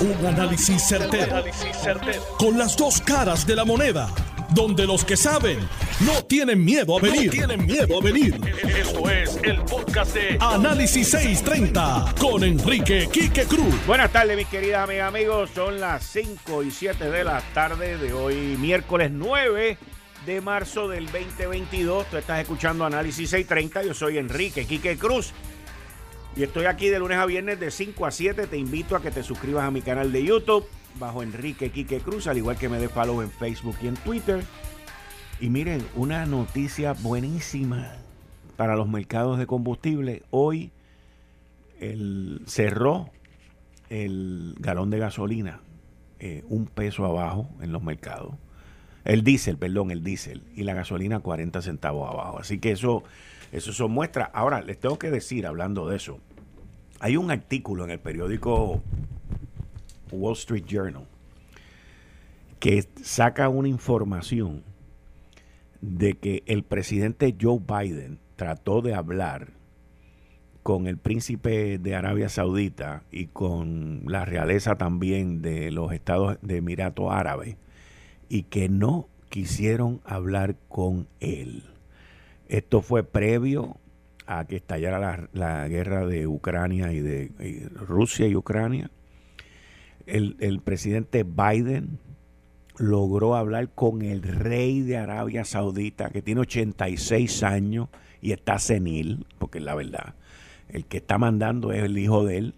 Un análisis certero, Con las dos caras de la moneda. Donde los que saben no tienen miedo a venir. tienen miedo a venir. Esto es el podcast de Análisis 630 con Enrique Quique Cruz. Buenas tardes, mis queridas amigas, amigos. Son las 5 y 7 de la tarde de hoy, miércoles 9 de marzo del 2022. Tú estás escuchando Análisis 630. Yo soy Enrique Quique Cruz. Y estoy aquí de lunes a viernes de 5 a 7. Te invito a que te suscribas a mi canal de YouTube bajo Enrique Quique Cruz, al igual que me des follow en Facebook y en Twitter. Y miren, una noticia buenísima para los mercados de combustible. Hoy el, cerró el galón de gasolina eh, un peso abajo en los mercados. El diésel, perdón, el diésel. Y la gasolina 40 centavos abajo. Así que eso eso son muestras. Ahora, les tengo que decir, hablando de eso, hay un artículo en el periódico Wall Street Journal que saca una información de que el presidente Joe Biden trató de hablar con el príncipe de Arabia Saudita y con la realeza también de los estados de Emiratos Árabes y que no quisieron hablar con él. Esto fue previo a que estallara la, guerra de Ucrania y de Rusia y Ucrania. El, presidente Biden logró hablar con el rey de Arabia Saudita, que tiene 86 años y está senil, porque es la verdad. El que está mandando es el hijo de él,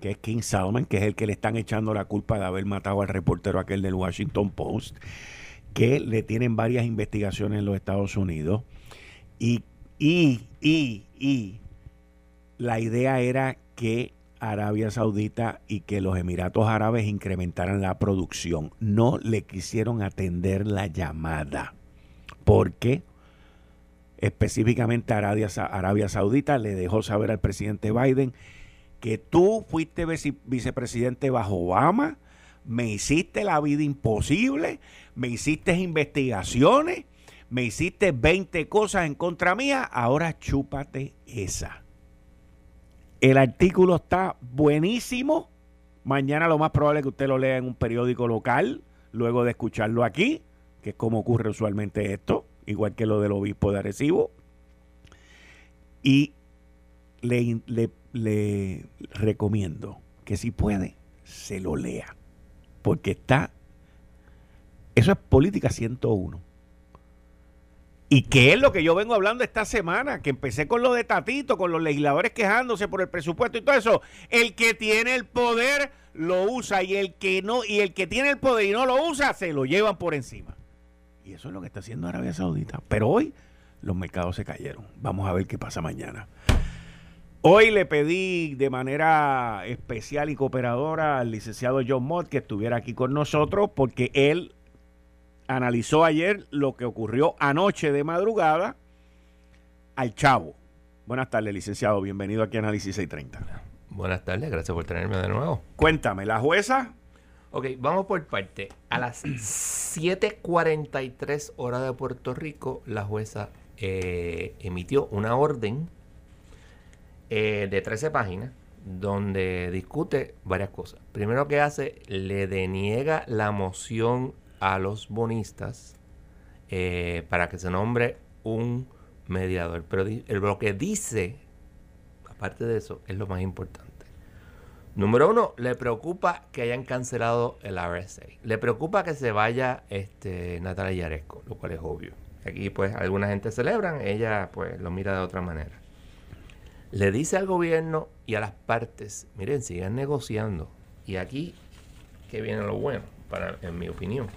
que es King Salman, que es el que le están echando la culpa de haber matado al reportero aquel del Washington Post, que le tienen varias investigaciones en los Estados Unidos y, y, y, y la idea era que Arabia Saudita y que los Emiratos Árabes incrementaran la producción. No le quisieron atender la llamada. Porque específicamente Arabia, Arabia Saudita le dejó saber al presidente Biden que tú fuiste vicepresidente bajo Obama, me hiciste la vida imposible, me hiciste investigaciones me hiciste 20 cosas en contra mía, ahora chúpate esa. El artículo está buenísimo. Mañana lo más probable es que usted lo lea en un periódico local, luego de escucharlo aquí, que es como ocurre usualmente esto, igual que lo del obispo de Arecibo. Y le, le, le recomiendo que si puede, se lo lea. Porque está... Eso es política 101 y qué es lo que yo vengo hablando esta semana, que empecé con lo de Tatito, con los legisladores quejándose por el presupuesto y todo eso. El que tiene el poder lo usa y el que no y el que tiene el poder y no lo usa se lo llevan por encima. Y eso es lo que está haciendo Arabia Saudita. Pero hoy los mercados se cayeron. Vamos a ver qué pasa mañana. Hoy le pedí de manera especial y cooperadora al licenciado John Mott que estuviera aquí con nosotros porque él analizó ayer lo que ocurrió anoche de madrugada al Chavo. Buenas tardes, licenciado. Bienvenido aquí a Análisis 630. Buenas tardes, gracias por tenerme de nuevo. Cuéntame, ¿la jueza? Ok, vamos por parte. A las 7:43 horas de Puerto Rico, la jueza eh, emitió una orden eh, de 13 páginas donde discute varias cosas. Primero que hace, le deniega la moción a los bonistas eh, para que se nombre un mediador. Pero lo que dice, aparte de eso, es lo más importante. Número uno, le preocupa que hayan cancelado el RSA. Le preocupa que se vaya este, Natalia Yaresco, lo cual es obvio. Aquí pues alguna gente celebran, ella pues lo mira de otra manera. Le dice al gobierno y a las partes, miren, sigan negociando. Y aquí que viene lo bueno, para, en mi opinión.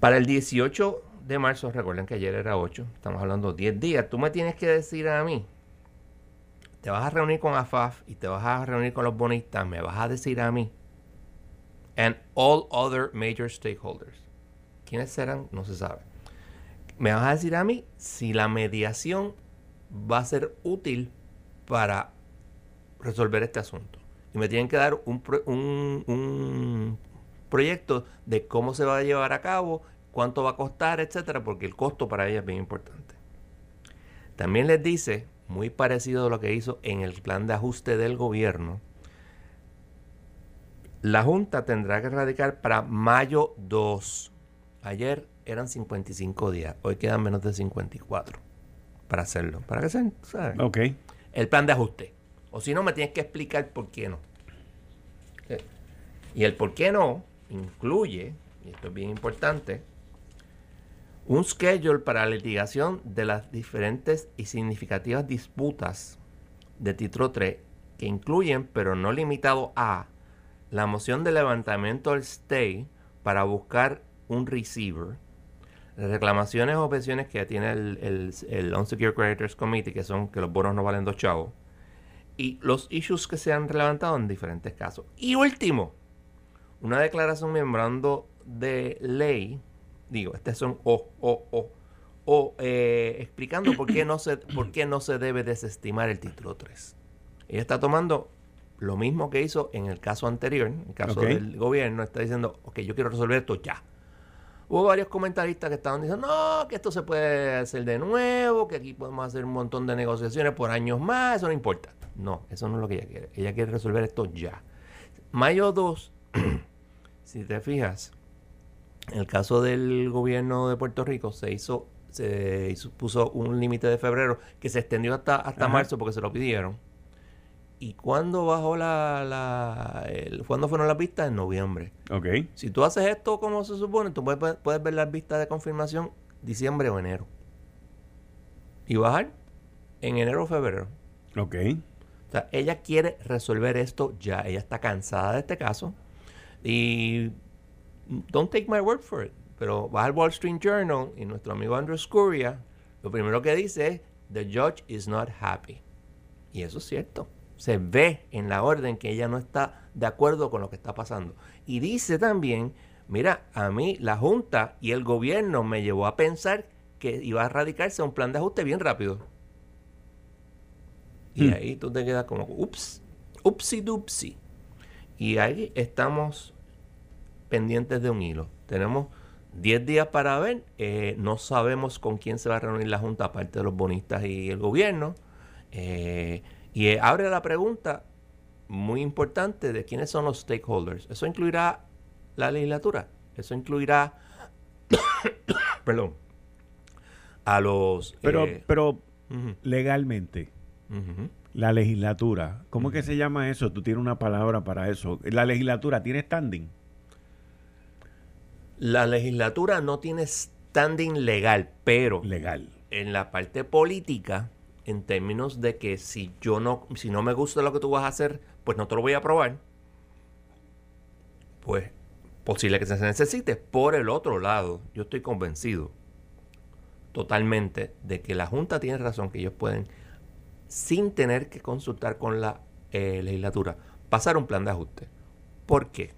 Para el 18 de marzo, recuerden que ayer era 8, estamos hablando 10 días, tú me tienes que decir a mí, te vas a reunir con AFAF y te vas a reunir con los bonistas, me vas a decir a mí, and all other major stakeholders. ¿Quiénes serán? No se sabe. Me vas a decir a mí si la mediación va a ser útil para resolver este asunto. Y me tienen que dar un, un, un proyecto de cómo se va a llevar a cabo, cuánto va a costar, etcétera, porque el costo para ella es bien importante. También les dice, muy parecido a lo que hizo en el plan de ajuste del gobierno, La Junta tendrá que radicar para mayo 2. Ayer eran 55 días, hoy quedan menos de 54 para hacerlo. Para que se. Ok. El plan de ajuste. O si no, me tienes que explicar por qué no. Eh, Y el por qué no incluye, y esto es bien importante, un schedule para litigación de las diferentes y significativas disputas de título 3 que incluyen, pero no limitado a, la moción de levantamiento del stay para buscar un receiver, las reclamaciones o objeciones que tiene el, el, el Unsecured Creditors Committee, que son que los bonos no valen dos chavos, y los issues que se han levantado en diferentes casos. Y último, una declaración membrando de ley, digo, estas son o, o, o, o eh, explicando por qué, no se, por qué no se debe desestimar el título 3. Ella está tomando lo mismo que hizo en el caso anterior, en el caso del gobierno, está diciendo, ok, yo quiero resolver esto ya. Hubo varios comentaristas que estaban diciendo, no, que esto se puede hacer de nuevo, que aquí podemos hacer un montón de negociaciones por años más, eso no importa. No, eso no es lo que ella quiere. Ella quiere resolver esto ya. Mayo 2, si te fijas, en el caso del gobierno de Puerto Rico se hizo, se hizo- puso un límite de febrero que se extendió hasta, hasta Ajá. marzo porque se lo pidieron. ¿Y cuándo bajó la, la el- cuándo fueron las vistas? En noviembre. Ok. Si tú haces esto como se supone, tú puedes, puedes ver las vistas de confirmación diciembre o enero. Y bajar en enero o febrero. Ok. O sea, ella quiere resolver esto ya. Ella está cansada de este caso. Y don't take my word for it. Pero vas al Wall Street Journal y nuestro amigo Andrew Scuria, lo primero que dice es, the judge is not happy. Y eso es cierto. Se ve en la orden que ella no está de acuerdo con lo que está pasando. Y dice también, mira, a mí la Junta y el gobierno me llevó a pensar que iba a radicarse un plan de ajuste bien rápido. Y Hmm. ahí tú te quedas como, ups, upsi dupsi. Y ahí estamos pendientes de un hilo. Tenemos 10 días para ver. eh, no sabemos con quién se va a reunir la Junta, aparte de los bonistas y el gobierno. Eh, y eh, abre la pregunta muy importante de quiénes son los stakeholders. Eso incluirá la legislatura. Eso incluirá, perdón, a los... Pero, pero legalmente, ujú. La legislatura, ¿cómo es que se llama eso? Tú tienes una palabra para eso. La legislatura tiene standing. La legislatura no tiene standing legal, pero Legal. en la parte política, en términos de que si yo no, si no me gusta lo que tú vas a hacer, pues no te lo voy a aprobar, pues posible que se necesite. Por el otro lado, yo estoy convencido totalmente de que la Junta tiene razón, que ellos pueden, sin tener que consultar con la eh, legislatura, pasar un plan de ajuste. ¿Por qué?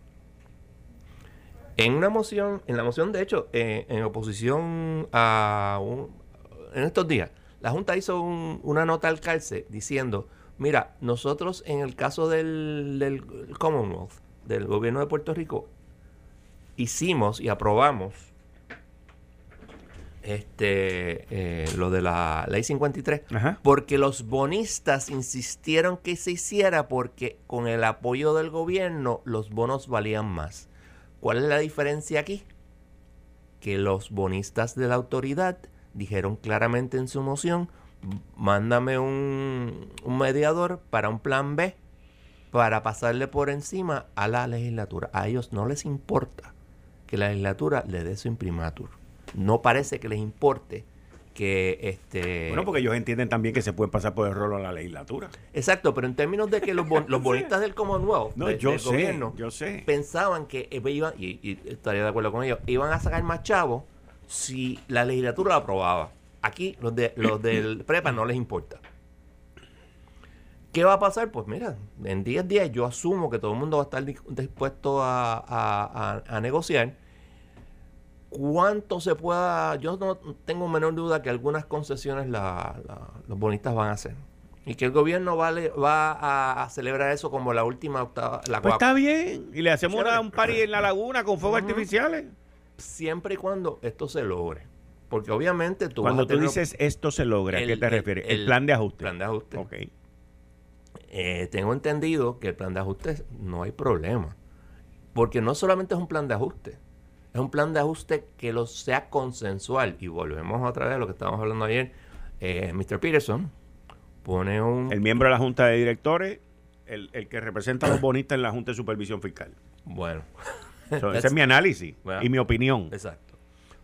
En una moción, en la moción, de hecho, eh, en oposición a un, en estos días, la Junta hizo un- una nota al calce diciendo, mira, nosotros en el caso del, del Commonwealth, del gobierno de Puerto Rico, hicimos y aprobamos este eh, lo de la ley 53 Ajá. porque los bonistas insistieron que se hiciera porque con el apoyo del gobierno los bonos valían más. ¿Cuál es la diferencia aquí? Que los bonistas de la autoridad dijeron claramente en su moción, mándame un, un mediador para un plan B para pasarle por encima a la legislatura. A ellos no les importa que la legislatura le dé su imprimatur. No parece que les importe que este Bueno, porque ellos entienden también que se pueden pasar por el rolo a la legislatura. Exacto, pero en términos de que los, bon- los bonistas del Commonwealth, No, de- yo del sé, gobierno, yo sé. pensaban que iban, y, y estaría de acuerdo con ellos, iban a sacar más chavos si la legislatura lo aprobaba. Aquí los, de, los del prepa no les importa. ¿Qué va a pasar? Pues mira, en 10 días yo asumo que todo el mundo va a estar dis- dispuesto a, a- a- a negociar. ¿Cuánto se pueda? Yo no tengo menor duda que algunas concesiones la- la- los bonistas van a hacer. Y que el gobierno vale, va a, a celebrar eso como la última octava, la Pues está bien. Y le hacemos una- un party en la laguna con fuegos artificiales. siempre y cuando esto se logre. Porque obviamente tú Cuando vas a tú dices esto se logra, ¿a qué te el- refieres? El, el plan de ajuste. plan de ajuste. Ok. Eh, tengo entendido que el plan de ajuste no hay problema. Porque no solamente es un plan de ajuste, es un plan de ajuste que lo sea consensual. Y volvemos otra vez a lo que estábamos hablando ayer. Eh, Mr. Peterson pone un... El miembro de la Junta de Directores, el, que representa a los bonistas en la Junta de Supervisión Fiscal. Bueno. ese es mi análisis y mi opinión. Exacto.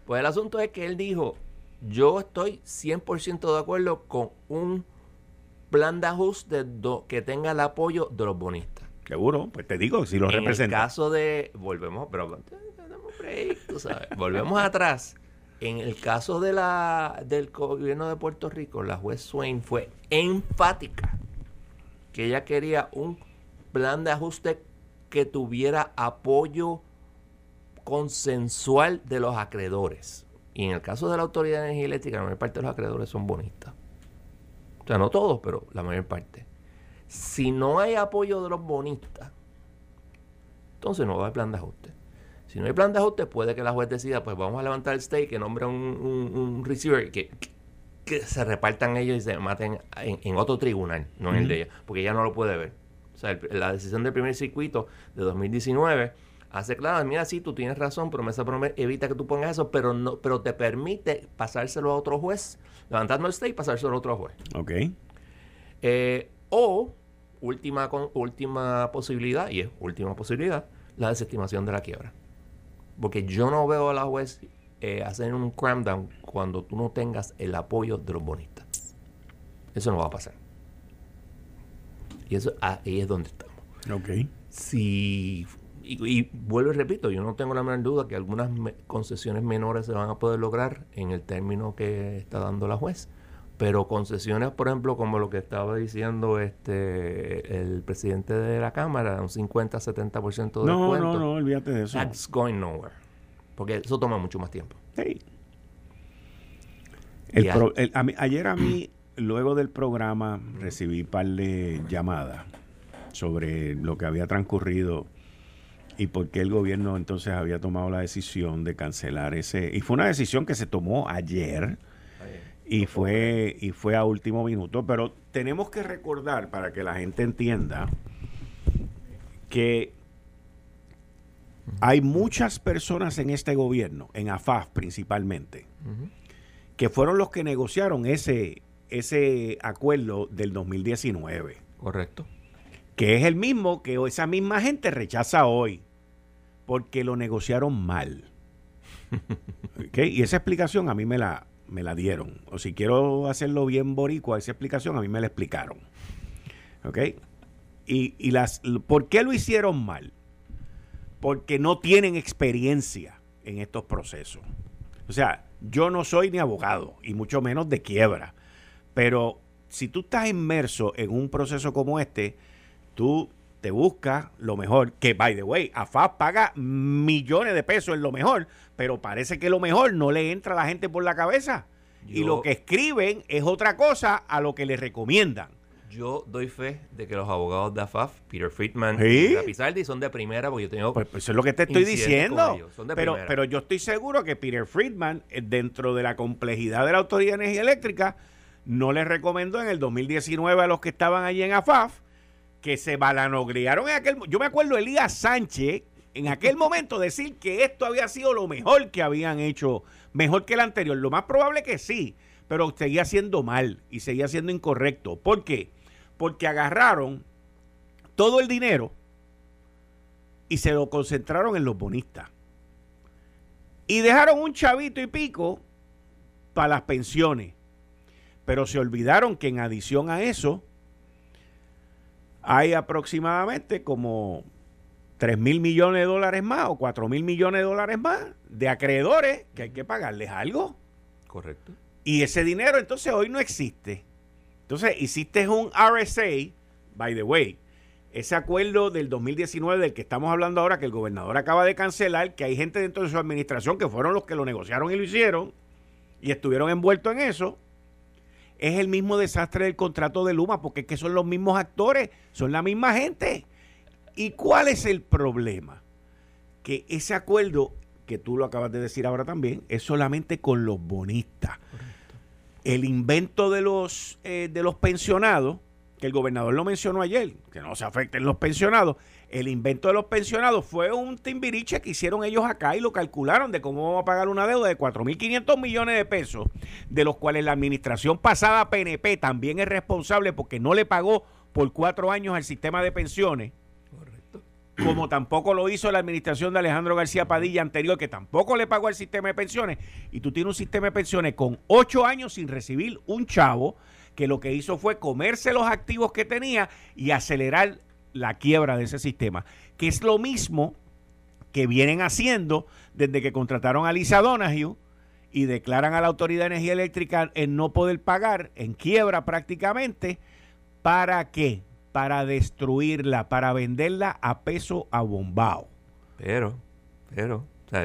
Pues el asunto es que él dijo, yo estoy 100% de acuerdo con un plan de ajuste que tenga el apoyo de los bonistas. Seguro, pues te digo, si lo representa. En el caso de, volvemos, pero volvemos atrás. En el caso de la del gobierno de Puerto Rico, la juez Swain fue enfática que ella quería un plan de ajuste que tuviera apoyo consensual de los acreedores. Y en el caso de la Autoridad de Energía Eléctrica, la mayor parte de los acreedores son bonistas. O sea, no todos, pero la mayor parte. Si no hay apoyo de los bonistas, entonces no va a haber plan de ajuste. Si no hay plan de ajuste, puede que la juez decida, pues vamos a levantar el stake, que nombre un, un, receiver, que, que, se repartan ellos y se maten en, otro tribunal, no en el de ella, porque ella no lo puede ver. O sea, la decisión del primer circuito de 2019 hace claro, mira, sí, tú tienes razón, promesa, promesa evita que tú pongas eso, pero no pero te permite pasárselo a otro juez, levantando el stay y pasárselo a otro juez. Ok. Eh, o, última, última posibilidad, y es última posibilidad, la desestimación de la quiebra. Porque yo no veo a la juez eh, hacer un cramdown cuando tú no tengas el apoyo de los bonistas. Eso no va a pasar. Y eso ahí es donde estamos. Ok. Si y, vuelvo y repito, yo no tengo la menor duda que algunas concesiones menores se van a poder lograr en el término que está dando la juez. Pero concesiones, por ejemplo, como lo que estaba diciendo este el presidente de la Cámara, un 50-70% de descuento. No, no, no, olvídate de eso. That's going nowhere. Porque eso toma mucho más tiempo. Sí. ayer a mí, luego del programa, recibí un par de llamadas sobre lo que había transcurrido y por qué el gobierno entonces había tomado la decisión de cancelar ese. Y fue una decisión que se tomó ayer y fue, y fue a último minuto. Pero tenemos que recordar, para que la gente entienda, que hay muchas personas en este gobierno, en AFAF principalmente, que fueron los que negociaron ese, ese acuerdo del 2019. Correcto. Que es el mismo que esa misma gente rechaza hoy porque lo negociaron mal. Y esa explicación a mí me la, me la dieron. O si quiero hacerlo bien boricua, esa explicación a mí me la explicaron. ¿Ok? Y, y las, ¿por qué lo hicieron mal? Porque no tienen experiencia en estos procesos. O sea, yo no soy ni abogado, y mucho menos de quiebra. Pero si tú estás inmerso en un proceso como este, tú te busca lo mejor. Que, by the way, AFAP paga millones de pesos en lo mejor, pero parece que lo mejor no le entra a la gente por la cabeza. y lo que escriben es otra cosa a lo que le recomiendan. Yo doy fe de que los abogados de AFAF, Peter Friedman y Pizardi, son de primera, porque yo tengo. Pues, pues, eso es lo que te estoy diciendo. pero, pero yo estoy seguro que Peter Friedman, eh, dentro de la complejidad de la Autoridad de Energía Eléctrica, no le recomendó en el 2019 a los que estaban allí en AFAF que se balanogriaron en aquel yo me acuerdo Elías Sánchez en aquel momento decir que esto había sido lo mejor que habían hecho, mejor que el anterior. Lo más probable que sí, pero seguía siendo mal y seguía siendo incorrecto. ¿Por qué? Porque agarraron todo el dinero y se lo concentraron en los bonistas. Y dejaron un chavito y pico para las pensiones. Pero se olvidaron que en adición a eso, hay aproximadamente como 3 mil millones de dólares más o 4 mil millones de dólares más de acreedores que hay que pagarles algo. Correcto. Y ese dinero entonces hoy no existe. Entonces hiciste un RSA, by the way, ese acuerdo del 2019 del que estamos hablando ahora, que el gobernador acaba de cancelar, que hay gente dentro de su administración que fueron los que lo negociaron y lo hicieron y estuvieron envueltos en eso es el mismo desastre del contrato de Luma, porque es que son los mismos actores, son la misma gente. ¿Y cuál es el problema? Que ese acuerdo, que tú lo acabas de decir ahora también, es solamente con los bonistas. El invento de los, eh, de los pensionados que el gobernador lo mencionó ayer, que no se afecten los pensionados. El invento de los pensionados fue un timbiriche que hicieron ellos acá y lo calcularon de cómo vamos a pagar una deuda de 4.500 millones de pesos, de los cuales la administración pasada PNP también es responsable porque no le pagó por cuatro años al sistema de pensiones. Correcto. Como tampoco lo hizo la administración de Alejandro García Padilla anterior, que tampoco le pagó al sistema de pensiones. Y tú tienes un sistema de pensiones con ocho años sin recibir un chavo que lo que hizo fue comerse los activos que tenía y acelerar la quiebra de ese sistema, que es lo mismo que vienen haciendo desde que contrataron a Lisa Donahue y declaran a la Autoridad de Energía Eléctrica en no poder pagar, en quiebra prácticamente, ¿para qué? Para destruirla, para venderla a peso a bombao. Pero, pero,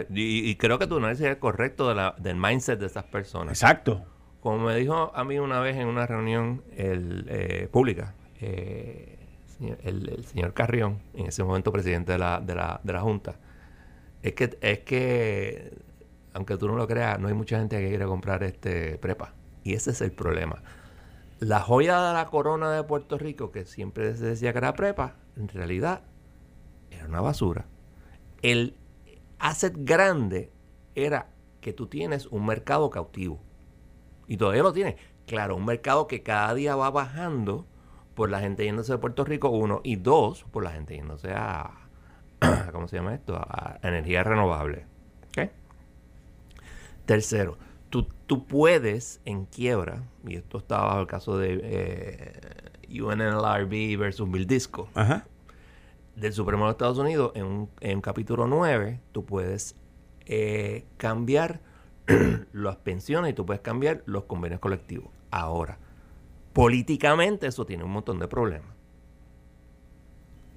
y, creo que tu análisis es correcto de la, del mindset de esas personas. Exacto. Como me dijo a mí una vez en una reunión el, eh, pública, eh, el, señor Carrión, en ese momento presidente de la, de la, de la Junta, es que, es que, aunque tú no lo creas, no hay mucha gente que quiere comprar este prepa. Y ese es el problema. La joya de la corona de Puerto Rico, que siempre se decía que era prepa, en realidad era una basura. El asset grande era que tú tienes un mercado cautivo. Y todavía lo tiene. Claro, un mercado que cada día va bajando por la gente yéndose de Puerto Rico, uno, y dos, por la gente yéndose a, ¿cómo se llama esto? A energía renovable. Tercero, tú, tú, puedes en quiebra, y esto estaba bajo el caso de eh, UNLRB versus Bill Disco, del Supremo de Estados Unidos, en un, en capítulo 9, tú puedes eh, cambiar las pensiones y tú puedes cambiar los convenios colectivos. Ahora, políticamente eso tiene un montón de problemas.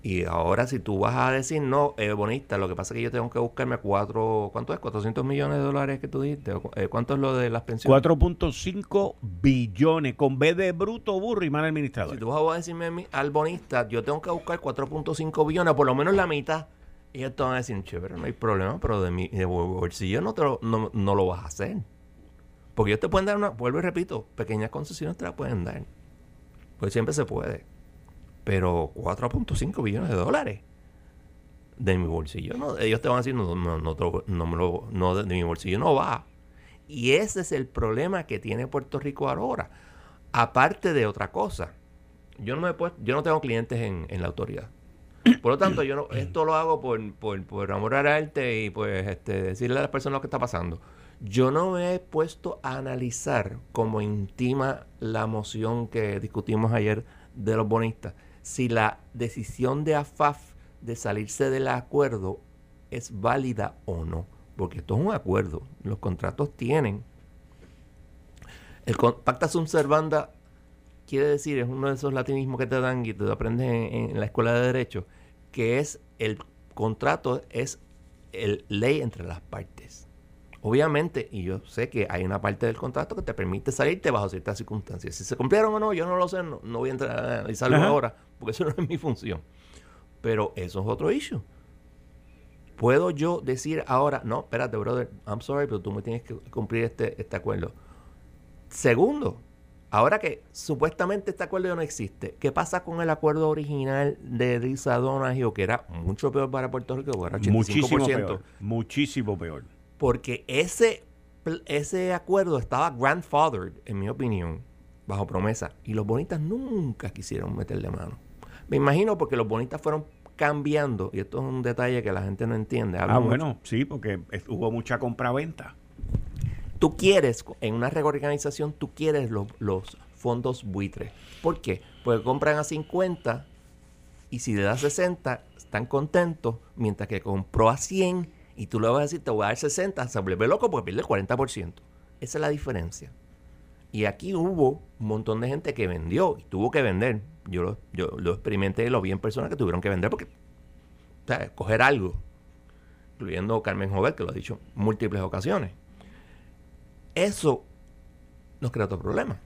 Y ahora si tú vas a decir, no, eh, bonista, lo que pasa es que yo tengo que buscarme cuatro, ¿cuánto es? 400 millones de dólares que tú dijiste. Eh, ¿Cuánto es lo de las pensiones? 4.5 billones, con B de bruto, burro y mal administrador. Si tú vas a decirme al bonista, yo tengo que buscar 4.5 billones, por lo menos la mitad y ellos te van a decir, chévere, no hay problema, pero de mi de bolsillo no, te lo, no, no, lo vas a hacer. Porque ellos te pueden dar una, vuelvo y repito, pequeñas concesiones te las pueden dar. Pues siempre se puede. Pero 4.5 billones de dólares de mi bolsillo, ellos te van a decir, no, no, no, no, me lo, de, mi bolsillo no va. Y ese es el problema que tiene Puerto Rico ahora. Aparte de otra cosa, yo no, me yo no tengo clientes en, en la autoridad. Por lo tanto, yo no, esto lo hago por, por, por amor al arte y pues este, decirle a las personas lo que está pasando. Yo no me he puesto a analizar cómo intima la moción que discutimos ayer de los bonistas, si la decisión de AFAF de salirse del acuerdo es válida o no. Porque esto es un acuerdo. Los contratos tienen. El pacta sunt servanda quiere decir, es uno de esos latinismos que te dan y te aprendes en la escuela de Derecho, que es el contrato, es el ley entre las partes. Obviamente, y yo sé que hay una parte del contrato que te permite salirte bajo ciertas circunstancias. Si se cumplieron o no, yo no lo sé, no, voy a entrar a analizarlo ahora, porque eso no es mi función. Pero eso es otro issue. ¿Puedo yo decir ahora, no, espérate, brother, I'm sorry, pero tú me tienes que cumplir este, este acuerdo? Segundo, Ahora que supuestamente este acuerdo ya no existe, ¿qué pasa con el acuerdo original de Lisa Donahue, que era mucho peor para Puerto Rico, que era 85%? Muchísimo peor. Muchísimo peor. Porque ese, ese acuerdo estaba grandfathered, en mi opinión, bajo promesa, y los bonitas nunca quisieron meterle mano. Me imagino porque los bonitas fueron cambiando, y esto es un detalle que la gente no entiende. Ah, bueno, sí, porque hubo mucha compraventa. Tú quieres, en una reorganización, tú quieres los, fondos buitres. ¿Por qué? Porque compran a 50 y si le das 60, están contentos, mientras que compró a 100 y tú le vas a decir, te voy a dar 60, se vuelve loco porque pierde el 40%. Esa es la diferencia. Y aquí hubo un montón de gente que vendió y tuvo que vender. Yo lo, yo lo experimenté lo vi en personas que tuvieron que vender porque, o sea, coger algo, incluyendo Carmen Jover, que lo ha dicho múltiples ocasiones. Eso nos crea otro problema.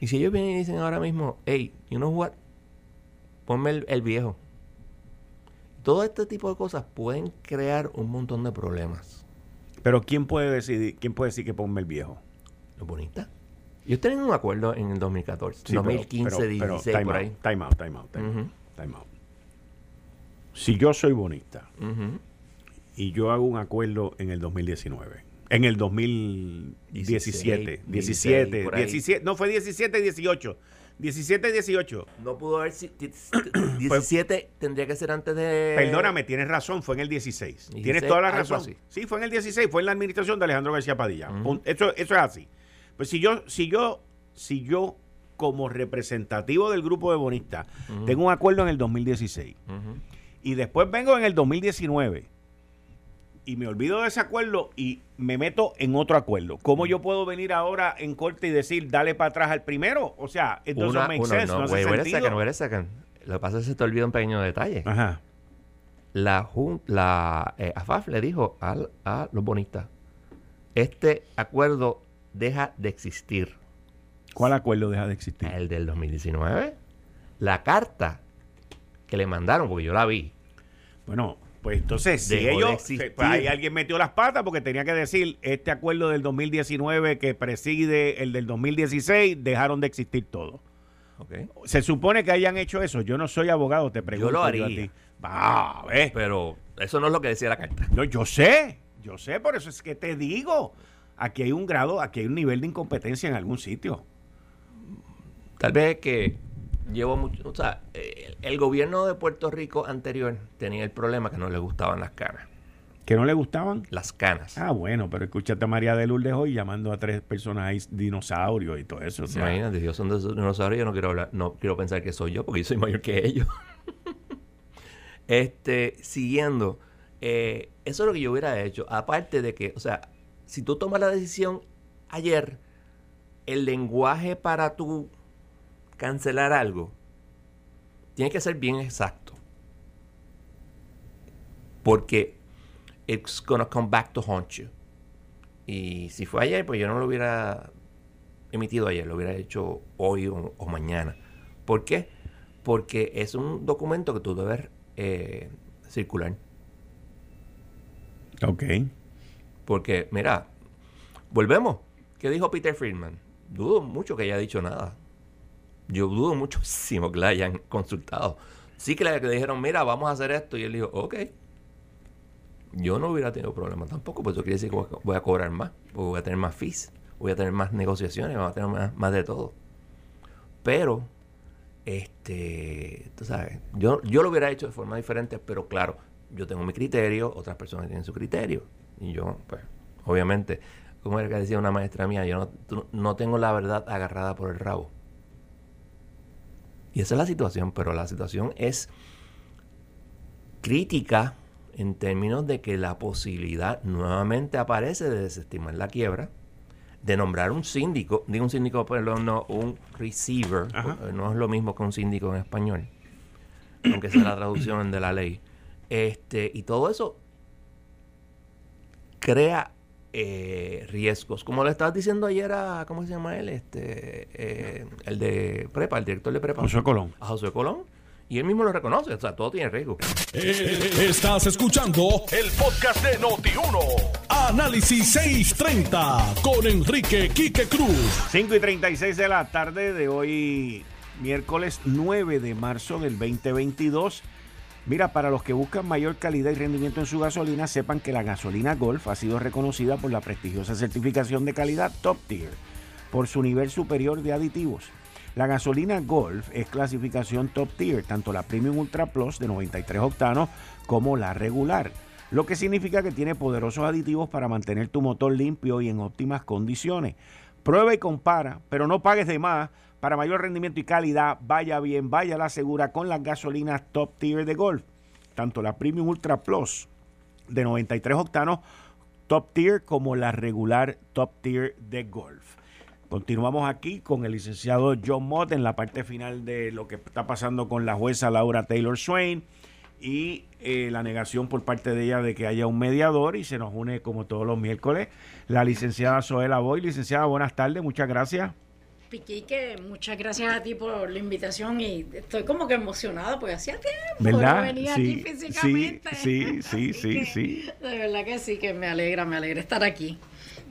Y si ellos vienen y dicen ahora mismo, hey, you know what? Ponme el, viejo. Todo este tipo de cosas pueden crear un montón de problemas. Pero ¿quién puede decidir, quién puede decir que ponme el viejo? Los bonistas. Yo tenía un acuerdo en el 2014, 2015, 16, por ahí. Time out, time out, time, out. Si yo soy bonista y yo hago un acuerdo en el 2019, en el 2017, 17, 17, no fue 17, 18. 17, 18. No pudo haber. 17 tendría que ser antes de. Perdóname, tienes razón, fue en el 16. tienes toda la razón. Sí, fue en el 16, fue en la administración de Alejandro García Padilla. eso, eso es así. Pues si yo, si yo, si yo como representativo del grupo de bonistas tengo un acuerdo en el 2016 y después vengo en el 2019 y me olvido de ese acuerdo y me meto en otro acuerdo. ¿Cómo yo puedo venir ahora en corte y decir, dale para atrás al primero? O sea, entonces no make sense, no, no hace sentido. Lo que pasa es que se te olvida un pequeño detalle. Ajá. La, la eh, AFAF le dijo a, a los bonistas, este acuerdo deja de existir. ¿Cuál acuerdo deja de existir? El del 2019. La carta que le mandaron, porque yo la vi. Bueno, pues entonces, si ellos, pues ahí alguien metió las patas porque tenía que decir, este acuerdo del 2019 que preside el del 2016, dejaron de existir todos. Se supone que hayan hecho eso. Yo no soy abogado, te pregunto. Yo lo haría. a ti. Va, Pero eso no es lo que decía la carta. No, yo sé, yo sé, por eso es que te digo. Aquí hay un grado, aquí hay un nivel de incompetencia en algún sitio. Tal vez que llevo mucho, o sea, el gobierno de Puerto Rico anterior tenía el problema que no le gustaban las canas. ¿Que no le gustaban? Las canas. Ah, bueno, pero escúchate a María de Lourdes hoy llamando a tres personas ahí dinosaurios y todo eso. Imagínate, yo son dinosaurios, yo no quiero hablar, no quiero pensar que soy yo, porque yo soy mayor que ellos. este, siguiendo, eh, eso es lo que yo hubiera hecho. Aparte de que, o sea, si tú tomas la decisión ayer, el lenguaje para tu cancelar algo, tiene que ser bien exacto. Porque it's gonna come back to haunt you. Y si fue ayer, pues yo no lo hubiera emitido ayer, lo hubiera hecho hoy o, mañana. ¿Por qué? Porque es un documento que tú debes eh, circular. Ok. Porque, mira, volvemos. ¿Qué dijo Peter Friedman? Dudo mucho que haya dicho nada. Yo dudo muchísimo que la hayan consultado. Sí que le dijeron, mira, vamos a hacer esto. Y él dijo, ok. Yo no hubiera tenido problema tampoco, pues eso quiere decir que voy a cobrar más, voy a tener más fees, voy a tener más negociaciones, voy a tener más, de todo. Pero, este, tú sabes, yo, yo lo hubiera hecho de forma diferente, pero claro, yo tengo mi criterio, otras personas tienen su criterio. Y yo, pues, obviamente, como era que decía una maestra mía, yo no, no tengo la verdad agarrada por el rabo. Y esa es la situación, pero la situación es crítica en términos de que la posibilidad nuevamente aparece de desestimar la quiebra, de nombrar un síndico, digo un síndico, perdón, no, un receiver, no es lo mismo que un síndico en español, aunque sea la traducción de la ley. Este, y todo eso crea eh, riesgos. Como le estabas diciendo ayer a, ¿cómo se llama él? Este, eh, el de Prepa, el director de Prepa. José Colón. A José Colón. Y él mismo lo reconoce, o sea, todo tiene riesgo. Eh, estás escuchando el podcast de Noti1. Análisis 630 con Enrique Quique Cruz. 5 y 36 de la tarde de hoy, miércoles 9 de marzo del 2022. Mira, para los que buscan mayor calidad y rendimiento en su gasolina, sepan que la gasolina Golf ha sido reconocida por la prestigiosa certificación de calidad Top Tier por su nivel superior de aditivos. La gasolina Golf es clasificación Top Tier, tanto la Premium Ultra Plus de 93 octanos como la regular, lo que significa que tiene poderosos aditivos para mantener tu motor limpio y en óptimas condiciones. Prueba y compara, pero no pagues de más para mayor rendimiento y calidad, vaya bien, vaya la segura con las gasolinas top tier de Golf. Tanto la Premium Ultra Plus de 93 octanos top tier como la regular top tier de Golf. Continuamos aquí con el licenciado John Mott en la parte final de lo que está pasando con la jueza Laura Taylor Swain y eh, la negación por parte de ella de que haya un mediador y se nos une como todos los miércoles la licenciada Zoela Boy. Licenciada, buenas tardes, muchas gracias. Piquique, muchas gracias a ti por la invitación y estoy como que emocionada porque hacía tiempo ¿verdad? no venía aquí físicamente. Sí, sí, sí, sí, De verdad que sí, que me alegra, me alegra estar aquí.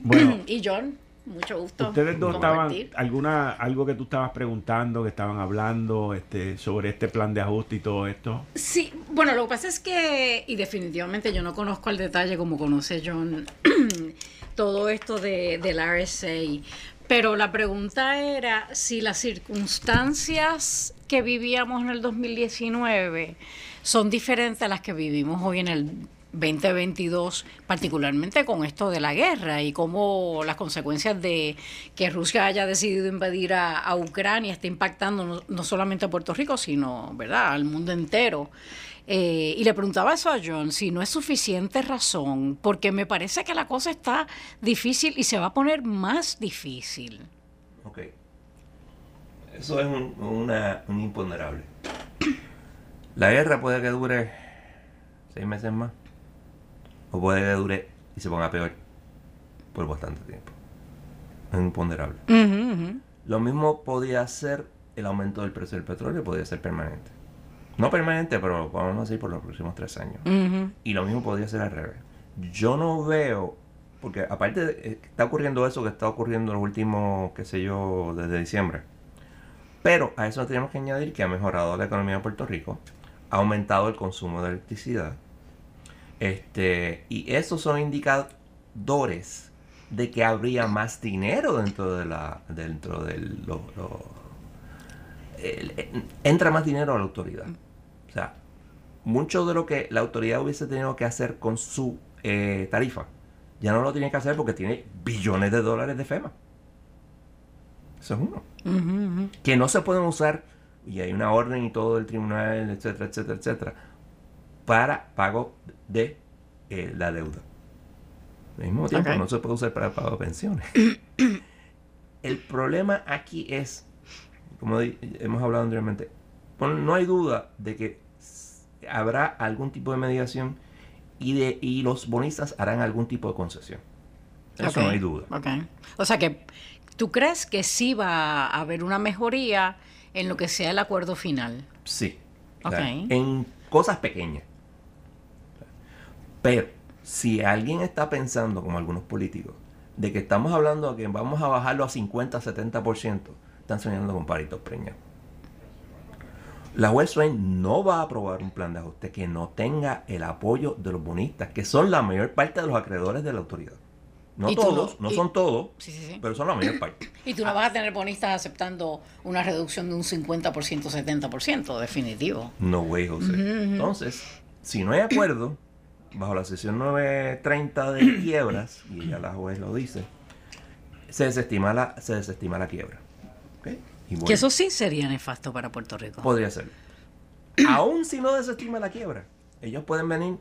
Bueno. y John, mucho gusto. Ustedes dos estaban, alguna, algo que tú estabas preguntando, que estaban hablando este, sobre este plan de ajuste y todo esto. Sí, bueno, lo que pasa es que, y definitivamente yo no conozco al detalle como conoce John, todo esto de, del RSA, pero la pregunta era si las circunstancias que vivíamos en el 2019 son diferentes a las que vivimos hoy en el 2022, particularmente con esto de la guerra y cómo las consecuencias de que Rusia haya decidido invadir a, Ucrania está impactando no, solamente a Puerto Rico, sino ¿verdad? al mundo entero. Eh, y le preguntaba eso a John, si no es suficiente razón, porque me parece que la cosa está difícil y se va a poner más difícil. Ok. Eso es un, una, un imponderable. La guerra puede que dure seis meses más o puede que dure y se ponga peor por bastante tiempo. Es imponderable. Lo mismo podría ser el aumento del precio del petróleo, podría ser permanente. No permanente, pero vamos a decir por los próximos tres años. Y lo mismo podría ser al revés. Yo no veo, porque aparte de, eh, está ocurriendo eso que está ocurriendo en los últimos, qué sé yo, desde diciembre. Pero a eso tenemos que añadir que ha mejorado la economía de Puerto Rico, ha aumentado el consumo de electricidad, este, y esos son indicadores de que habría más dinero dentro de la dentro del entra más dinero a la autoridad. O sea mucho de lo que la autoridad hubiese tenido que hacer con su eh, tarifa ya no lo tiene que hacer porque tiene billones de dólares de FEMA. Eso es uno. Que no se pueden usar y hay una orden y todo el tribunal etcétera etcétera etcétera para pago de eh, la deuda. Al mismo tiempo no se puede usar para pago de pensiones. el problema aquí es, como hemos hablado anteriormente, no hay duda de que habrá algún tipo de mediación y, de, y los bonistas harán algún tipo de concesión. Eso no hay duda. O sea que tú crees que sí va a haber una mejoría en lo que sea el acuerdo final. Sí. en cosas pequeñas. Pero si alguien está pensando, como algunos políticos, de que estamos hablando de que vamos a bajarlo a 50, 70%, están soñando con paritos preñados. La West no va a aprobar un plan de ajuste que no tenga el apoyo de los bonistas, que son la mayor parte de los acreedores de la autoridad. No todos, no, son todos, pero son la mayor parte. Y tú no vas a tener bonistas aceptando una reducción de un 50%, 70%, definitivo. No, güey, José. Entonces, si no hay acuerdo, bajo la sesión 930 de quiebras, y ya la juez lo dice, se desestima la, se desestima la quiebra. que eso sí sería nefasto para Puerto Rico. Podría ser. Aún si no desestima la quiebra, ellos pueden venir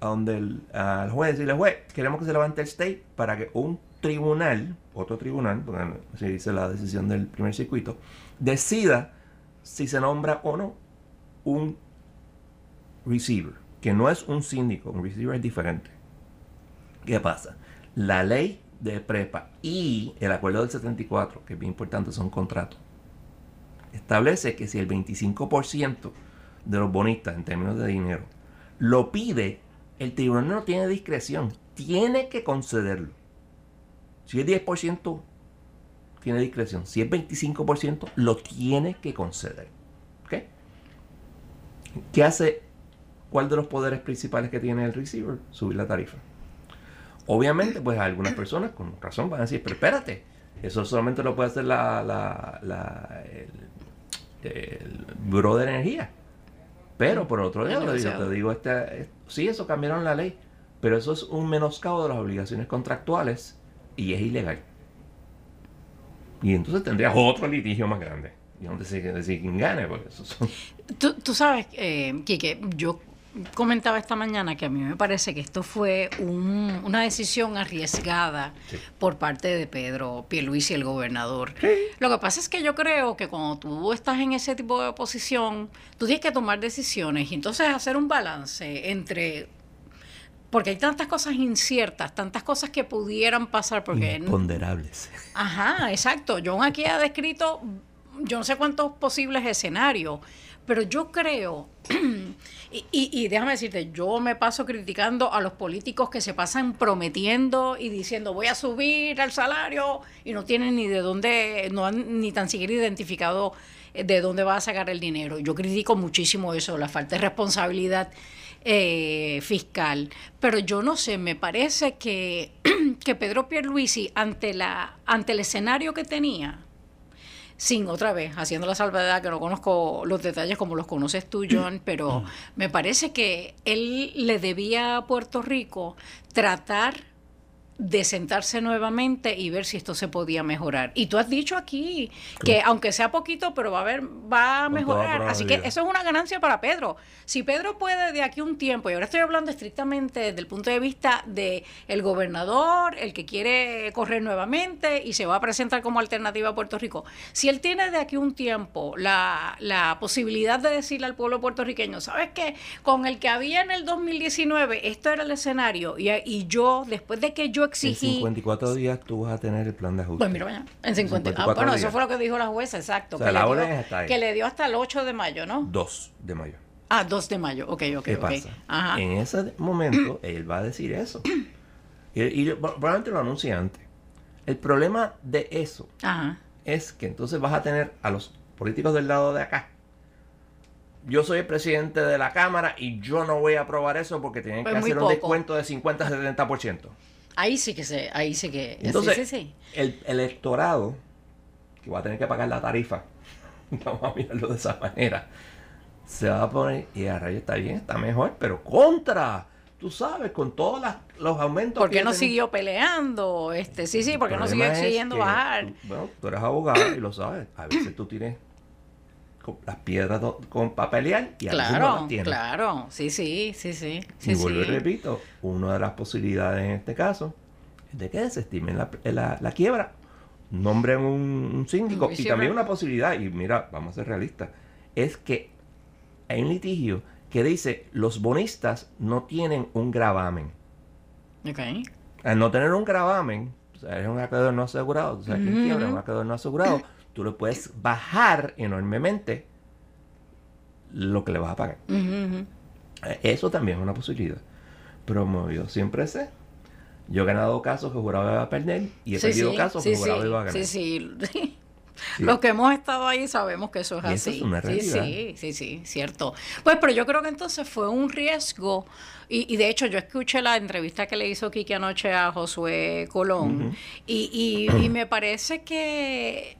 a donde el, al juez y decirle, juez, queremos que se levante el state para que un tribunal, otro tribunal, porque se dice la decisión del primer circuito, decida si se nombra o no un receiver que no es un síndico, un receiver es diferente. ¿Qué pasa? La ley de prepa y el acuerdo del 74, que es bien importante, son contratos, establece que si el 25% de los bonistas en términos de dinero lo pide, el tribunal no tiene discreción, tiene que concederlo. Si es 10%, tiene discreción. Si es 25%, lo tiene que conceder. ¿Qué hace ¿Cuál de los poderes principales que tiene el receiver? Subir la tarifa. Obviamente, pues algunas personas con razón van a decir, pero espérate, eso solamente lo puede hacer la, la, el, el Buró de Energía. Pero por otro lado, te digo, este, sí, eso cambiaron la ley, pero eso es un menoscabo de las obligaciones contractuales y es ilegal. Y entonces tendrías otro litigio más grande. Y donde se decir quién gane, porque eso son... Tú, tú sabes, eh, Quique, yo comentaba esta mañana que a mí me parece que esto fue una decisión arriesgada por parte de Pedro Pierluisi, el gobernador. Lo que pasa es que yo creo que cuando tú estás en ese tipo de posición, tú tienes que tomar decisiones y entonces hacer un balance entre porque hay tantas cosas inciertas, tantas cosas que pudieran pasar porque imponderables. Ajá, exacto. John aquí ha descrito yo no sé cuántos posibles escenarios, pero yo creo Y, déjame decirte, yo me paso criticando a los políticos que se pasan prometiendo y diciendo voy a subir el salario y no tienen ni de dónde, no han ni tan siquiera identificado eh, de dónde va a sacar el dinero. Yo critico muchísimo eso, la falta de responsabilidad eh, fiscal. Pero yo no sé, me parece que, que Pedro Pierluisi, ante, la, ante el escenario que tenía, sin otra vez, haciendo la salvedad que no conozco los detalles como los conoces tú, John, pero me parece que él le debía a Puerto Rico tratar de sentarse nuevamente y ver si esto se podía mejorar. Y tú has dicho aquí que aunque sea poquito, pero va a ver, va a mejorar. Así que eso es una ganancia para Pedro. Si Pedro puede de aquí un tiempo, y ahora estoy hablando estrictamente desde el punto de vista de el gobernador, el que quiere correr nuevamente y se va a presentar como alternativa a Puerto Rico. Si él tiene de aquí un tiempo la, la posibilidad de decirle al pueblo puertorriqueño, ¿sabes qué? Con el que había en el 2019, esto era el escenario y, y yo, después de que yo en 54 días tú vas a tener el plan de ajuste. Pues mira, en 54, ah, bueno, eso fue lo que dijo la jueza, exacto. que, la orden está ahí. que le dio hasta el 8 de mayo, ¿no? 2 de mayo. Ah, 2 de mayo, ok, ok. ¿Qué pasa? En ese momento él va a decir eso. y, y probablemente lo anuncia antes. El problema de eso es que entonces vas a tener a los políticos del lado de acá yo soy el presidente de la Cámara y yo no voy a aprobar eso porque tienen pues que hacer un descuento de 50-70%. Ahí sí que se, ahí sí que. Entonces, el electorado, que va a tener que pagar la tarifa, vamos a mirarlo de esa manera, se va a poner, y a rayo está bien, está mejor, pero contra, tú sabes, con todos los aumentos. ¿Por qué no siguió peleando? Este, sí, sí, porque no siguió exigiendo bajar. bueno, tú eres abogado y lo sabes. A veces tú tienes las piedras con papelear y claro, a veces Claro, sí, sí, sí, sí. y vuelvo y repito, una de las posibilidades en este caso es de que desestimen la, la, quiebra, nombren un, síndico y también una posibilidad, y mira, vamos a ser realistas, es que hay un litigio que dice los bonistas no tienen un gravamen. Ok. Al no tener un gravamen, o sea, es un acreedor no asegurado, o sea, quien quiebra un acreedor no asegurado tú le puedes bajar enormemente lo que le vas a pagar. Eso también es una posibilidad. Pero yo siempre sé. Yo he ganado casos que juraba iba a perder y he perdido casos que juraba iba a ganar. Sí, sí. Los que hemos estado ahí sabemos que eso es así. es una realidad. Sí, sí, sí, cierto. Pues, pero yo creo que entonces fue un riesgo. Y, de hecho, yo escuché la entrevista que le hizo Kiki anoche a Josué Colón. y, y me parece que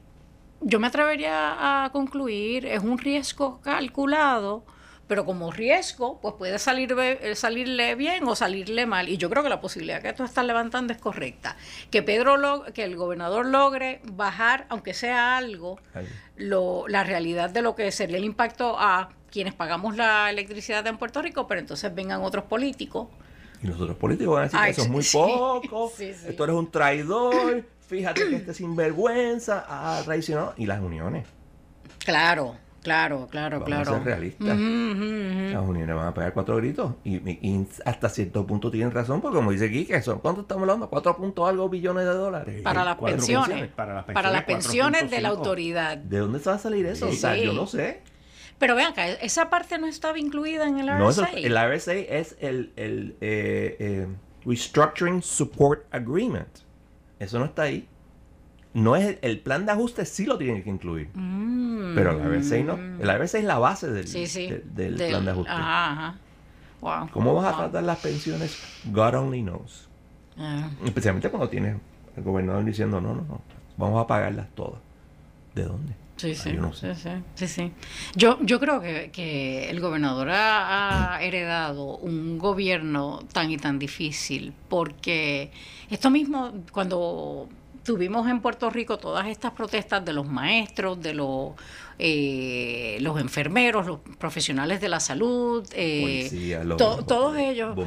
yo me atrevería a concluir, es un riesgo calculado, pero como riesgo, pues puede salir, eh, salirle bien o salirle mal. Y yo creo que la posibilidad que tú estás levantando es correcta. Que Pedro, lo, que el gobernador logre bajar, aunque sea algo, lo, la realidad de lo que sería el impacto a quienes pagamos la electricidad en Puerto Rico, pero entonces vengan otros políticos. Y los otros políticos van a decir que eso es muy poco, esto eres un traidor, fíjate que este sinvergüenza ha traicionado. Y las uniones. Claro, claro, claro, Vamos claro. A ser realistas. Las uniones van a pegar cuatro gritos. Y, hasta cierto punto tienen razón, porque como dice Quique, son, ¿cuánto estamos hablando? Cuatro puntos algo billones de dólares. Para las pensiones. Para las pensiones, para las pensiones de la autoridad. ¿De dónde se va a salir eso? O sea, yo no sé. Pero vean acá, esa parte no estaba incluida en el RSA. No, el RSA es el, el eh, eh, Restructuring Support Agreement. Eso no está ahí. No es el, plan de ajuste sí lo tienen que incluir. Mm. Pero el RSA no. El RSA es la base del, del, plan de ajuste. Ajá, Wow. ¿Cómo vas a tratar las pensiones? God only knows. Ah. Especialmente cuando tienes el gobernador diciendo, no, no, no, vamos a pagarlas todas. ¿De dónde? Sí, sí, sí, sí, Yo, yo creo que, que el gobernador ha, heredado un gobierno tan y tan difícil porque esto mismo, cuando tuvimos en Puerto Rico todas estas protestas de los maestros, de los eh, los enfermeros, los profesionales de la salud, eh, todos ellos.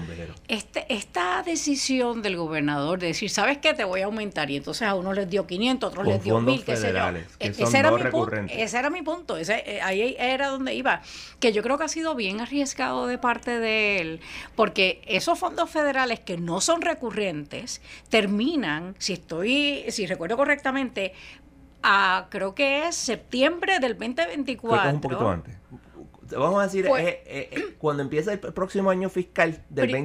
Este, esta decisión del gobernador de decir, ¿sabes qué? Te voy a aumentar. Y entonces a unos les dio 500, a otros les dio 1000, qué sé yo. E, ese, era mi punto, ese era mi punto. Ese, eh, ahí era donde iba. Que yo creo que ha sido bien arriesgado de parte de él, porque esos fondos federales que no son recurrentes terminan, si estoy, si recuerdo correctamente, a creo que es septiembre del 2024. un poquito antes. vamos a decir, Pues- eh, eh, eh, cuando empieza el próximo año fiscal del Pero-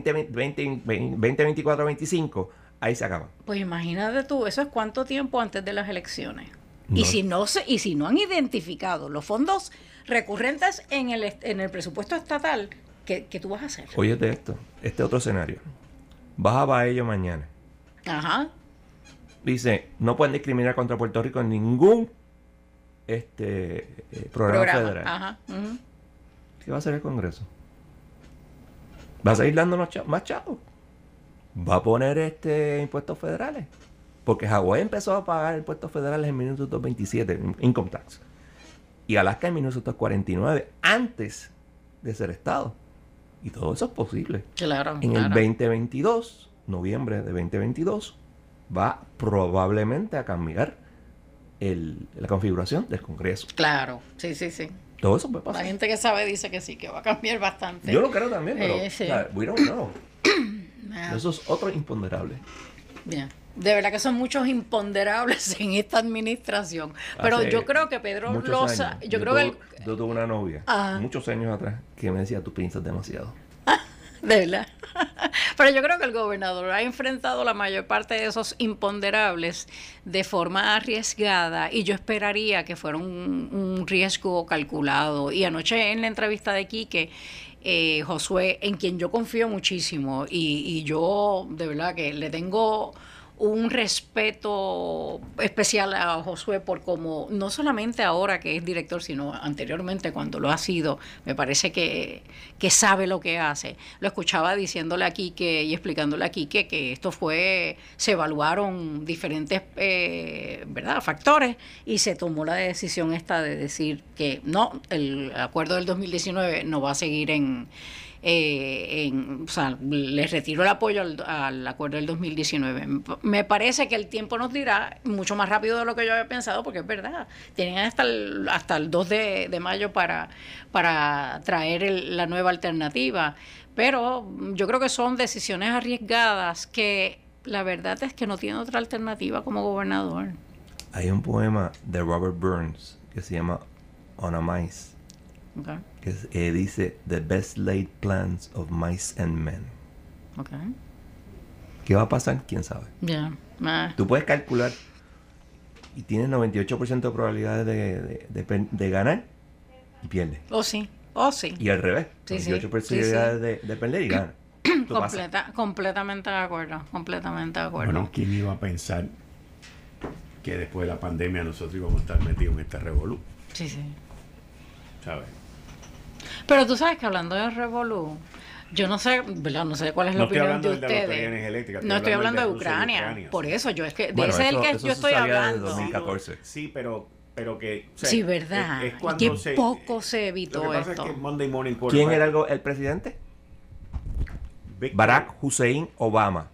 2024-25, ahí se acaba. Pues imagínate tú, eso es cuánto tiempo antes de las elecciones. No. Y si no se, y si no han identificado los fondos recurrentes en el en el presupuesto estatal, ¿qué, qué tú vas a hacer? Óyete esto, este otro escenario. Vas a Baello mañana. Ajá. Dice, no pueden discriminar contra Puerto Rico en ningún este eh, programa, federal. Ajá. ¿Qué va a hacer el Congreso? ¿Va a seguir dándonos cha- más chavos? ¿Va a poner este impuestos federales? Porque Hawái empezó a pagar impuestos federales en 1927, income tax. Y Alaska en 1949, antes de ser Estado. Y todo eso es posible. Claro. En el claro. 2022, noviembre de 2022, va probablemente a cambiar el- la configuración del Congreso. Claro, sí, sí, sí. Todo eso puede La pasar. gente que sabe dice que sí, que va a cambiar bastante. Yo lo creo también, pero Eh, sí. we don't know. Ah, Eso es otro imponderable. bien. De verdad que son muchos imponderables en esta administración. Pero Hace yo creo que Pedro Loza, años, yo creo que el- yo tuve una novia Ajá. muchos años atrás que me decía, tú piensas demasiado. De verdad. Pero yo creo que el gobernador ha enfrentado la mayor parte de esos imponderables de forma arriesgada y yo esperaría que fuera un, un riesgo calculado. Y anoche en la entrevista de Quique, eh, Josué, en quien yo confío muchísimo y, y yo de verdad que le tengo un respeto especial a Josué por como, no solamente ahora que es director, sino anteriormente cuando lo ha sido, me parece que, que sabe lo que hace. Lo escuchaba diciéndole aquí que y explicándole aquí que, que esto fue, se evaluaron diferentes eh, ¿verdad? factores y se tomó la decisión esta de decir que no, el acuerdo del 2019 no va a seguir en eh, en, o sea, les retiro el apoyo al, al acuerdo del 2019. Me parece que el tiempo nos dirá mucho más rápido de lo que yo había pensado, porque es verdad, tienen hasta el, hasta el 2 de, de mayo para, para traer el- la nueva alternativa. Pero yo creo que son decisiones arriesgadas que la verdad es que no tiene otra alternativa como gobernador. Hay un poema de Robert Burns que se llama On a Mice, ¿ok? que es- eh, dice, The best laid plans of mice and men. ¿ok? ¿Qué va a pasar? ¿Quién sabe? Ya. Ah, Tú puedes calcular y tienes 98% de probabilidades de, de- de de ganar y pierdes. Oh, sí. Oh, sí. Y al revés, Sí, sí. 98% Sí, de, de perder y ganar. Completa, completamente de acuerdo, completamente de acuerdo. Bueno, ¿quién iba a pensar que después de la pandemia nosotros íbamos a estar metidos en este revolú? Sí, sí. ¿Sabes? Pero tú sabes que hablando de Revolú, yo no sé, ¿verdad? No sé cuál es la No opinión de de ustedes. estoy no estoy hablando de de Ucrania. Ucrania, Por eso, yo es que de Bueno, ese es el que yo estoy hablando. 2014. Sí, pero, pero que... o sea, Sí, verdad. es- se- poco se evitó Lo que pasa esto. es que Monday Morning ¿Quién era el, presidente? Barack Hussein Obama.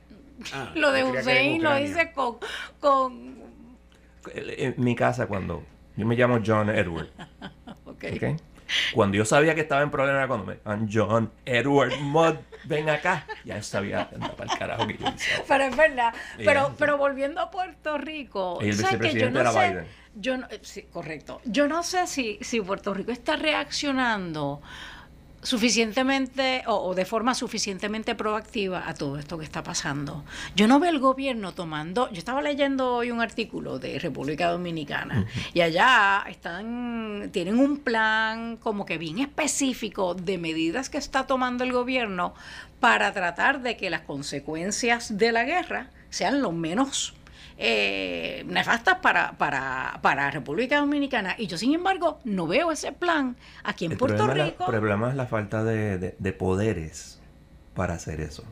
Ah, Lo de Hussein lo hice con, con En mi casa cuando... Yo me llamo John Edward. ok. ¿ok? Cuando yo sabía que estaba en problema era cuando me "Ah, John Edward Mudd, ven acá. Ya sabía anda para el carajo que yo hice. Pero es verdad. Pero, pero volviendo a Puerto Rico, Y el ¿sabes que yo vicepresidente no era sé, Biden. Yo no, eh, sí, correcto. Yo no sé si, si Puerto Rico está reaccionando suficientemente o, o de forma suficientemente proactiva a todo esto que está pasando. Yo no veo el gobierno tomando, yo estaba leyendo hoy un artículo de República Dominicana y allá están tienen un plan como que bien específico de medidas que está tomando el gobierno para tratar de que las consecuencias de la guerra sean lo menos eh, nefastas para, para, para República Dominicana. Y yo, sin embargo, no veo ese plan aquí en El Puerto problema, Rico. el problema es la falta de, de- de poderes para hacer eso.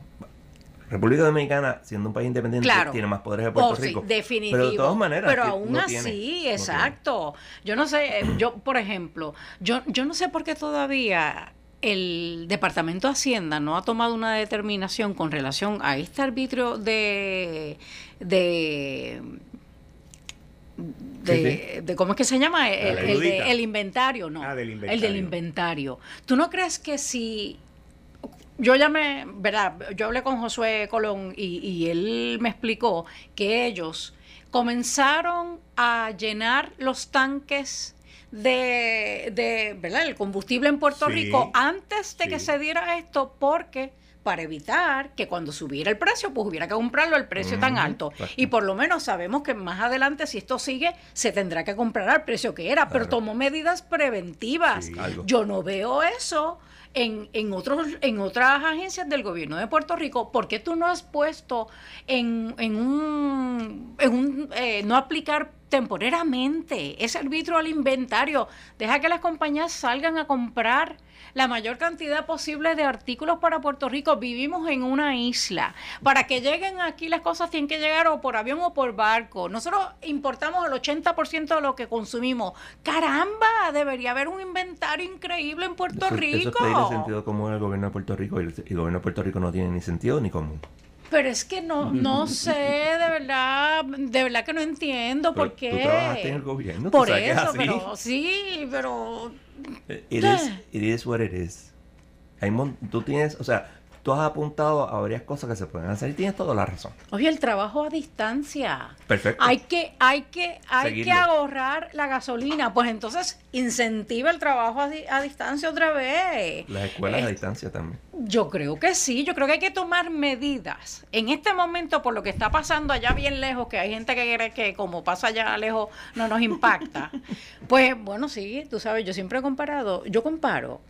República Dominicana, siendo un país independiente, Claro. tiene más poderes de Puerto Oh, sí, Rico. definitivo. Pero de todas maneras. Pero aún no así, tiene, no tiene. exacto. Yo no sé, eh, yo, por ejemplo, yo, yo no sé por qué todavía el Departamento de Hacienda no ha tomado una determinación con relación a este arbitrio de de de, Sí, de- ¿cómo es que se llama? El, de- el inventario, no. Ah, del El del inventario. inventario. ¿Tú no crees que si yo llamé, ¿verdad? Yo hablé con Josué Colón y, y él me explicó que ellos comenzaron a llenar los tanques de, de ¿verdad? el combustible en Puerto Sí, Rico antes de que se diera esto porque para evitar que cuando subiera el precio, pues hubiera que comprarlo al precio tan alto. Y por lo menos sabemos que más adelante, si esto sigue, se tendrá que comprar al precio que era, pero tomó medidas preventivas. Sí. Yo no veo eso en, en, otros, en otras agencias del gobierno de Puerto Rico. ¿Por qué tú no has puesto en, en un, en un eh, no aplicar temporeramente ese arbitrio al inventario? Deja que las compañías salgan a comprar la mayor cantidad posible de artículos para Puerto Rico. Vivimos en una isla. Para que lleguen aquí las cosas tienen que llegar o por avión o por barco. Nosotros importamos el 80% de lo que consumimos. Caramba, debería haber un inventario increíble en Puerto Eso, Rico. eso es pedirle sentido común al gobierno de Puerto Rico y el, el gobierno de Puerto Rico no tiene ni sentido ni común. Pero es que no, no sé, de verdad, de verdad que no entiendo Pero por qué. tú trabajaste en el gobierno, Por eso, pero sí, pero It is, it is what it is. Hay mon- tú tienes, o sea, tú has apuntado a varias cosas que se pueden hacer y tienes toda la razón. oye, el trabajo a distancia. Perfecto. Hay que, hay que, hay que ahorrar la gasolina. Pues entonces incentiva el trabajo a, di- a distancia otra vez. Las escuelas Eh, a distancia también. Yo creo que sí, yo creo que hay que tomar medidas. En este momento, por lo que está pasando allá bien lejos, que hay gente que cree que como pasa allá lejos no nos impacta. pues bueno, sí, tú sabes, yo siempre he comparado, yo comparo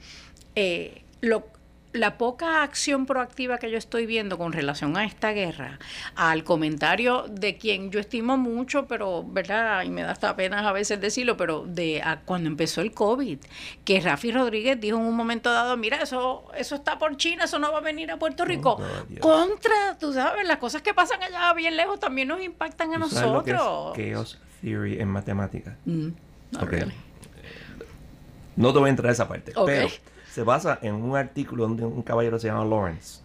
eh, lo, la poca acción proactiva que yo estoy viendo con relación a esta guerra al comentario de quien yo estimo mucho, pero, ¿verdad? Y me da hasta pena a veces decirlo, pero de a cuando empezó el COVID, que Rafi Rodríguez dijo en un momento dado, mira, eso, eso está por China, eso no va a venir a Puerto Rico. God, Dios. Contra, tú sabes, las cosas que pasan allá bien lejos también nos impactan a ¿Tú sabes lo que es nosotros. chaos theory en matemáticas? Mm, really. No te voy a entrar a esa parte. Pero se basa en un artículo donde un caballero se llama Lawrence,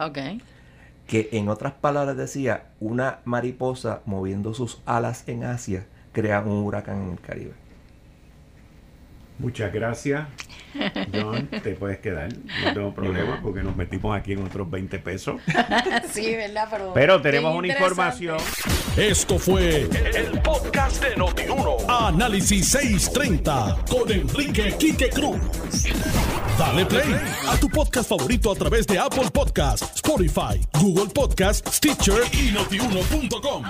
que en otras palabras decía, una mariposa moviendo sus alas en Asia crea un huracán en el Caribe. Muchas gracias, John. Te puedes quedar. No tengo problema porque nos metimos aquí en otros 20 pesos. sí, ¿verdad? Pero, Pero tenemos una información. Esto fue el podcast de Notiuno. Análisis 630 con Enrique Quique Cruz. Dale play a tu podcast favorito a través de Apple Podcasts, Spotify, Google Podcasts, Stitcher y notiuno.com.